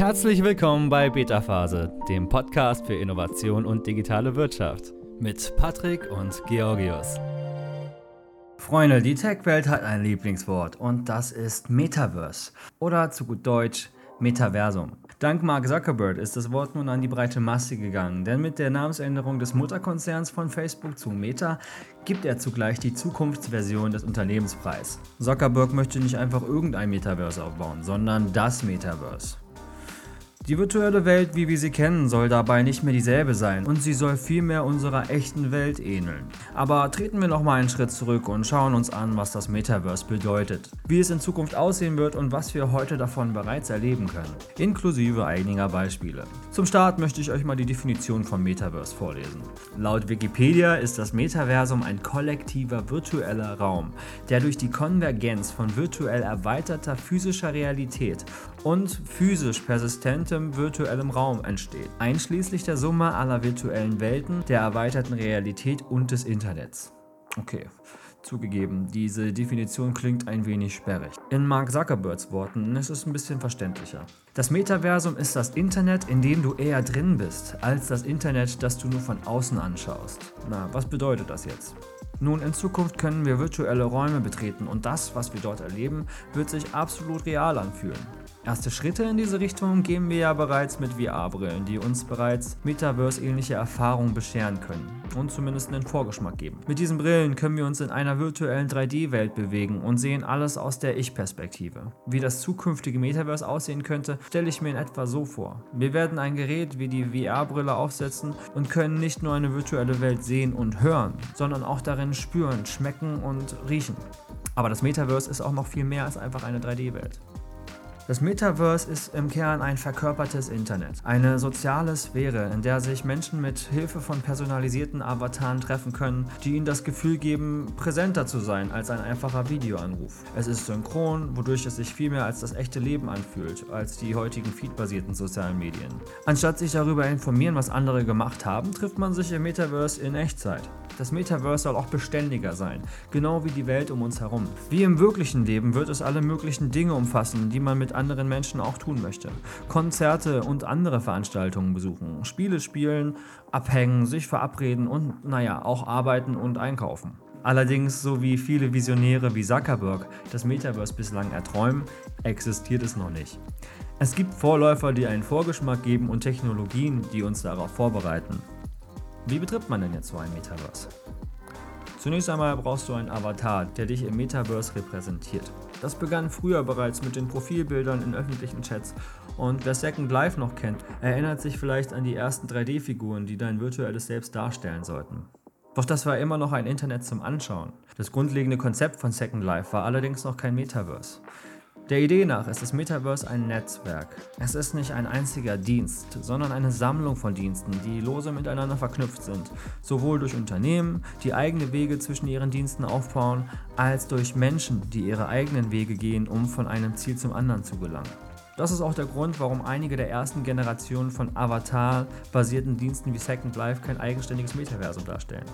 Herzlich willkommen bei Beta Phase, dem Podcast für Innovation und digitale Wirtschaft mit Patrick und Georgios. Freunde, die Tech-Welt hat ein Lieblingswort und das ist Metaverse oder zu gut Deutsch Metaversum. Dank Mark Zuckerberg ist das Wort nun an die breite Masse gegangen, denn mit der Namensänderung des Mutterkonzerns von Facebook zu Meta gibt er zugleich die Zukunftsversion des Unternehmenspreis. Zuckerberg möchte nicht einfach irgendein Metaverse aufbauen, sondern das Metaverse. Die virtuelle Welt, wie wir sie kennen, soll dabei nicht mehr dieselbe sein und sie soll vielmehr unserer echten Welt ähneln. Aber treten wir nochmal einen Schritt zurück und schauen uns an, was das Metaverse bedeutet, wie es in Zukunft aussehen wird und was wir heute davon bereits erleben können, inklusive einiger Beispiele. Zum Start möchte ich euch mal die Definition von Metaverse vorlesen. Laut Wikipedia ist das Metaversum ein kollektiver virtueller Raum, der durch die Konvergenz von virtuell erweiterter physischer Realität und physisch persistentem virtuellem Raum entsteht, einschließlich der Summe aller virtuellen Welten, der erweiterten Realität und des Internets. Okay. Zugegeben, diese Definition klingt ein wenig sperrig. In Mark Zuckerbergs Worten ist es ein bisschen verständlicher. Das Metaversum ist das Internet, in dem du eher drin bist, als das Internet, das du nur von außen anschaust. Na, was bedeutet das jetzt? Nun, in Zukunft können wir virtuelle Räume betreten und das, was wir dort erleben, wird sich absolut real anfühlen. Erste Schritte in diese Richtung gehen wir ja bereits mit VR-Brillen, die uns bereits Metaverse-ähnliche Erfahrungen bescheren können und zumindest einen Vorgeschmack geben. Mit diesen Brillen können wir uns in einer virtuellen 3D-Welt bewegen und sehen alles aus der Ich-Perspektive. Wie das zukünftige Metaverse aussehen könnte, stelle ich mir in etwa so vor. Wir werden ein Gerät wie die VR-Brille aufsetzen und können nicht nur eine virtuelle Welt sehen und hören, sondern auch darin spüren, schmecken und riechen. Aber das Metaverse ist auch noch viel mehr als einfach eine 3D-Welt. Das Metaverse ist im Kern ein verkörpertes Internet, eine soziale Sphäre, in der sich Menschen mit Hilfe von personalisierten Avataren treffen können, die ihnen das Gefühl geben, präsenter zu sein als ein einfacher Videoanruf. Es ist synchron, wodurch es sich viel mehr als das echte Leben anfühlt, als die heutigen feedbasierten sozialen Medien. Anstatt sich darüber informieren, was andere gemacht haben, trifft man sich im Metaverse in Echtzeit. Das Metaverse soll auch beständiger sein, genau wie die Welt um uns herum. Wie im wirklichen Leben wird es alle möglichen Dinge umfassen, die man mit anderen Menschen auch tun möchte. Konzerte und andere Veranstaltungen besuchen, Spiele spielen, abhängen, sich verabreden und naja, auch arbeiten und einkaufen. Allerdings, so wie viele Visionäre wie Zuckerberg das Metaverse bislang erträumen, existiert es noch nicht. Es gibt Vorläufer, die einen Vorgeschmack geben und Technologien, die uns darauf vorbereiten. Wie betritt man denn jetzt so ein Metaverse? Zunächst einmal brauchst du einen Avatar, der dich im Metaverse repräsentiert. Das begann früher bereits mit den Profilbildern in öffentlichen Chats und wer Second Life noch kennt, erinnert sich vielleicht an die ersten 3D-Figuren, die dein virtuelles Selbst darstellen sollten. Doch das war immer noch ein Internet zum Anschauen. Das grundlegende Konzept von Second Life war allerdings noch kein Metaverse. Der Idee nach ist das Metaverse ein Netzwerk. Es ist nicht ein einziger Dienst, sondern eine Sammlung von Diensten, die lose miteinander verknüpft sind, sowohl durch Unternehmen, die eigene Wege zwischen ihren Diensten aufbauen, als durch Menschen, die ihre eigenen Wege gehen, um von einem Ziel zum anderen zu gelangen. Das ist auch der Grund, warum einige der ersten Generationen von Avatar-basierten Diensten wie Second Life kein eigenständiges Metaversum darstellen.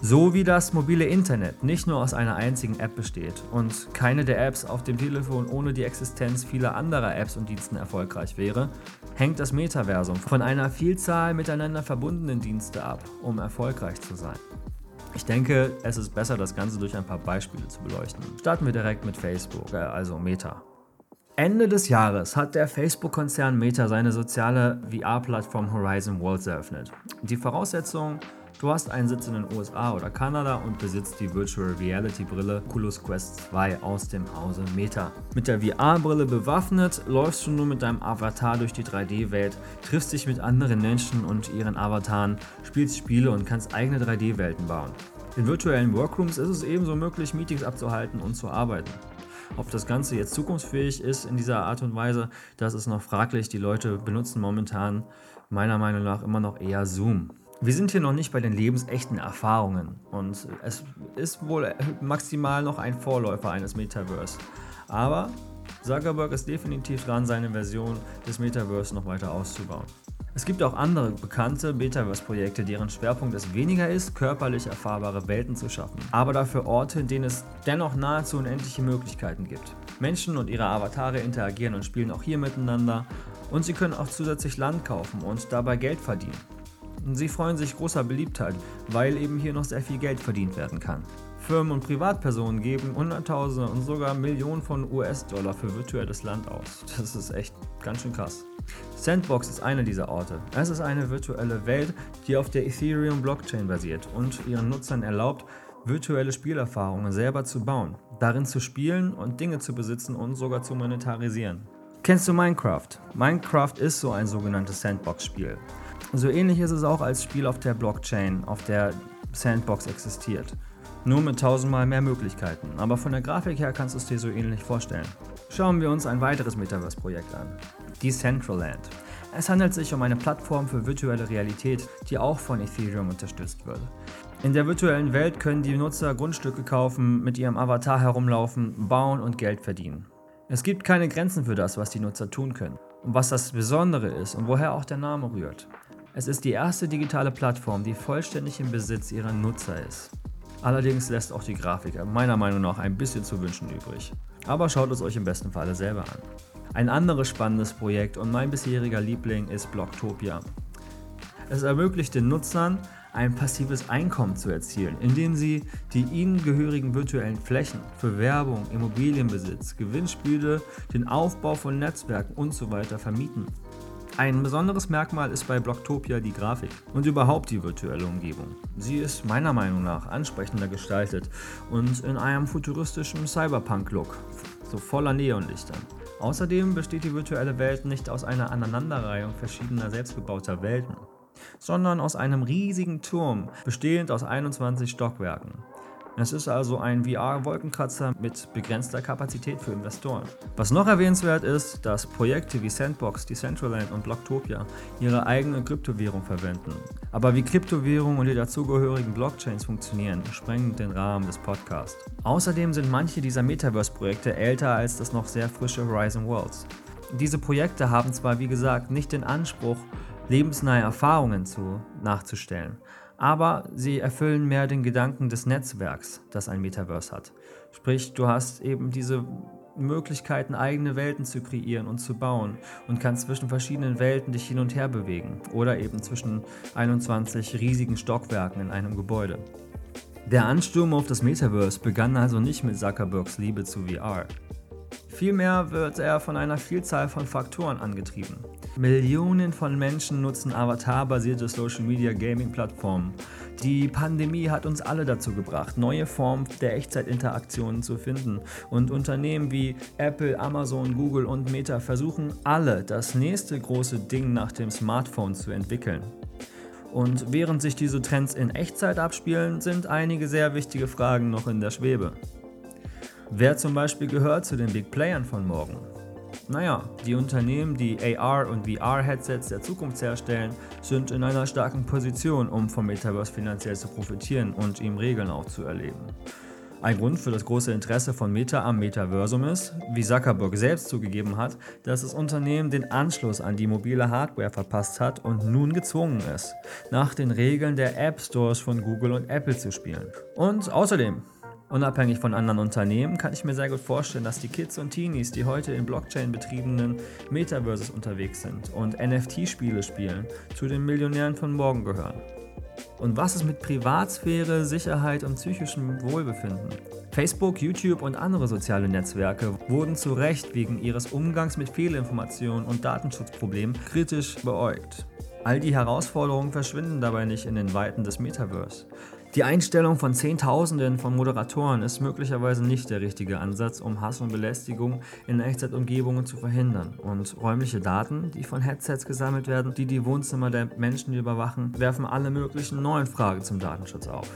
So wie das mobile Internet nicht nur aus einer einzigen App besteht und keine der Apps auf dem Telefon ohne die Existenz vieler anderer Apps und Diensten erfolgreich wäre, hängt das Metaversum von einer Vielzahl miteinander verbundenen Dienste ab, um erfolgreich zu sein. Ich denke, es ist besser, das Ganze durch ein paar Beispiele zu beleuchten. Starten wir direkt mit Facebook, äh, also Meta. Ende des Jahres hat der Facebook-Konzern Meta seine soziale VR-Plattform Horizon Worlds eröffnet. Die Voraussetzung, du hast einen Sitz in den USA oder Kanada und besitzt die Virtual Reality Brille Oculus Quest 2 aus dem Hause Meta. Mit der VR-Brille bewaffnet läufst du nun mit deinem Avatar durch die 3D-Welt, triffst dich mit anderen Menschen und ihren Avataren, spielst Spiele und kannst eigene 3D-Welten bauen. In virtuellen Workrooms ist es ebenso möglich, Meetings abzuhalten und zu arbeiten. Ob das Ganze jetzt zukunftsfähig ist in dieser Art und Weise, das ist noch fraglich. Die Leute benutzen momentan meiner Meinung nach immer noch eher Zoom. Wir sind hier noch nicht bei den lebensechten Erfahrungen und es ist wohl maximal noch ein Vorläufer eines Metaverse. Aber Zuckerberg ist definitiv dran, seine Version des Metaverse noch weiter auszubauen. Es gibt auch andere bekannte Metaverse-Projekte, deren Schwerpunkt es weniger ist, körperlich erfahrbare Welten zu schaffen, aber dafür Orte, in denen es dennoch nahezu unendliche Möglichkeiten gibt. Menschen und ihre Avatare interagieren und spielen auch hier miteinander Und sie können auch zusätzlich Land kaufen und dabei Geld verdienen. Sie freuen sich großer Beliebtheit, weil eben hier noch sehr viel Geld verdient werden kann. Firmen und Privatpersonen geben Hunderttausende und sogar Millionen von US-Dollar für virtuelles Land aus. Das ist echt ganz schön krass. Sandbox ist einer dieser Orte. Es ist eine virtuelle Welt, die auf der Ethereum Blockchain basiert und ihren Nutzern erlaubt, virtuelle Spielerfahrungen selber zu bauen, darin zu spielen und Dinge zu besitzen und sogar zu monetarisieren. Kennst du Minecraft? Minecraft ist so ein sogenanntes Sandbox-Spiel. So ähnlich ist es auch als Spiel auf der Blockchain, auf der Sandbox existiert. Nur mit tausendmal mehr Möglichkeiten, aber von der Grafik her kannst du es dir so ähnlich vorstellen. Schauen wir uns ein weiteres Metaverse-Projekt an. Decentraland. Es handelt sich um eine Plattform für virtuelle Realität, die auch von Ethereum unterstützt wird. In der virtuellen Welt können die Nutzer Grundstücke kaufen, mit ihrem Avatar herumlaufen, bauen und Geld verdienen. Es gibt keine Grenzen für das, was die Nutzer tun können und was das Besondere ist und woher auch der Name rührt. Es ist die erste digitale Plattform, die vollständig im Besitz ihrer Nutzer ist. Allerdings lässt auch die Grafik meiner Meinung nach ein bisschen zu wünschen übrig. Aber schaut es euch im besten Falle selber an. Ein anderes spannendes Projekt und mein bisheriger Liebling ist Blocktopia. Es ermöglicht den Nutzern, ein passives Einkommen zu erzielen, indem sie die ihnen gehörigen virtuellen Flächen für Werbung, Immobilienbesitz, Gewinnspiele, den Aufbau von Netzwerken usw. So vermieten. Ein besonderes Merkmal ist bei Blocktopia die Grafik und überhaupt die virtuelle Umgebung. Sie ist meiner Meinung nach ansprechender gestaltet und in einem futuristischen Cyberpunk-Look, so voller Neonlichtern. Außerdem besteht die virtuelle Welt nicht aus einer Aneinanderreihung verschiedener selbstgebauter Welten, sondern aus einem riesigen Turm, bestehend aus 21 Stockwerken. Es ist also ein VR-Wolkenkratzer mit begrenzter Kapazität für Investoren. Was noch erwähnenswert ist, dass Projekte wie Sandbox, Decentraland und Blocktopia ihre eigene Kryptowährung verwenden. Aber wie Kryptowährungen und die dazugehörigen Blockchains funktionieren, sprengen den Rahmen des Podcasts. Außerdem sind manche dieser Metaverse-Projekte älter als das noch sehr frische Horizon Worlds. Diese Projekte haben zwar wie gesagt nicht den Anspruch, lebensnahe Erfahrungen zu, nachzustellen, aber sie erfüllen mehr den Gedanken des Netzwerks, das ein Metaverse hat. Sprich, du hast eben diese Möglichkeiten, eigene Welten zu kreieren und zu bauen und kannst zwischen verschiedenen Welten dich hin und her bewegen oder eben zwischen 21 riesigen Stockwerken in einem Gebäude. Der Ansturm auf das Metaverse begann also nicht mit Zuckerbergs Liebe zu VR. Vielmehr wird er von einer Vielzahl von Faktoren angetrieben. Millionen von Menschen nutzen Avatar-basierte Social-Media-Gaming-Plattformen. Die Pandemie hat uns alle dazu gebracht, neue Formen der Echtzeitinteraktionen zu finden. Und Unternehmen wie Apple, Amazon, Google und Meta versuchen alle, das nächste große Ding nach dem Smartphone zu entwickeln. Und während sich diese Trends in Echtzeit abspielen, sind einige sehr wichtige Fragen noch in der Schwebe. Wer zum Beispiel gehört zu den Big Playern von morgen? Naja, die Unternehmen, die AR- und VR-Headsets der Zukunft herstellen, sind in einer starken Position, um vom Metaverse finanziell zu profitieren und ihm Regeln auch zu erleben. Ein Grund für das große Interesse von Meta am Metaversum ist, wie Zuckerberg selbst zugegeben hat, dass das Unternehmen den Anschluss an die mobile Hardware verpasst hat und nun gezwungen ist, nach den Regeln der App Stores von Google und Apple zu spielen. Und außerdem, Unabhängig von anderen Unternehmen kann ich mir sehr gut vorstellen, dass die Kids und Teenies, die heute in Blockchain betriebenen Metaverses unterwegs sind und NFT-Spiele spielen, zu den Millionären von morgen gehören. Und was ist mit Privatsphäre, Sicherheit und psychischem Wohlbefinden? Facebook, YouTube und andere soziale Netzwerke wurden zu Recht wegen ihres Umgangs mit Fehlinformationen und Datenschutzproblemen kritisch beäugt. All die Herausforderungen verschwinden dabei nicht in den Weiten des Metaverse. Die Einstellung von Zehntausenden von Moderatoren ist möglicherweise nicht der richtige Ansatz, um Hass und Belästigung in Echtzeitumgebungen zu verhindern. Und räumliche Daten, die von Headsets gesammelt werden, die die Wohnzimmer der Menschen überwachen, werfen alle möglichen neuen Fragen zum Datenschutz auf.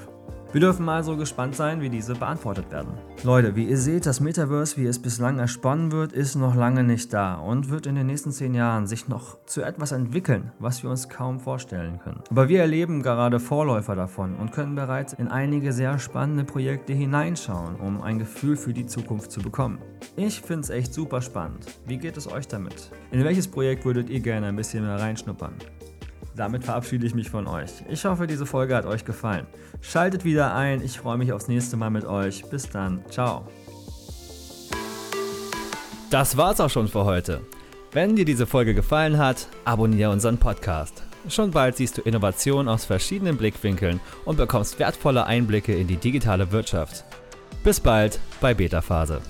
Wir dürfen also gespannt sein, wie diese beantwortet werden. Leute, wie ihr seht, das Metaverse, wie es bislang ersponnen wird, ist noch lange nicht da und wird in den nächsten zehn Jahren sich noch zu etwas entwickeln, was wir uns kaum vorstellen können. Aber wir erleben gerade Vorläufer davon und können bereits in einige sehr spannende Projekte hineinschauen, um ein Gefühl für die Zukunft zu bekommen. Ich finde es echt super spannend. Wie geht es euch damit? In welches Projekt würdet ihr gerne ein bisschen mehr reinschnuppern? damit verabschiede ich mich von euch. Ich hoffe, diese Folge hat euch gefallen. Schaltet wieder ein, ich freue mich aufs nächste Mal mit euch. Bis dann, ciao. Das war's auch schon für heute. Wenn dir diese Folge gefallen hat, abonniere unseren Podcast. Schon bald siehst du Innovationen aus verschiedenen Blickwinkeln und bekommst wertvolle Einblicke in die digitale Wirtschaft. Bis bald bei Beta Phase.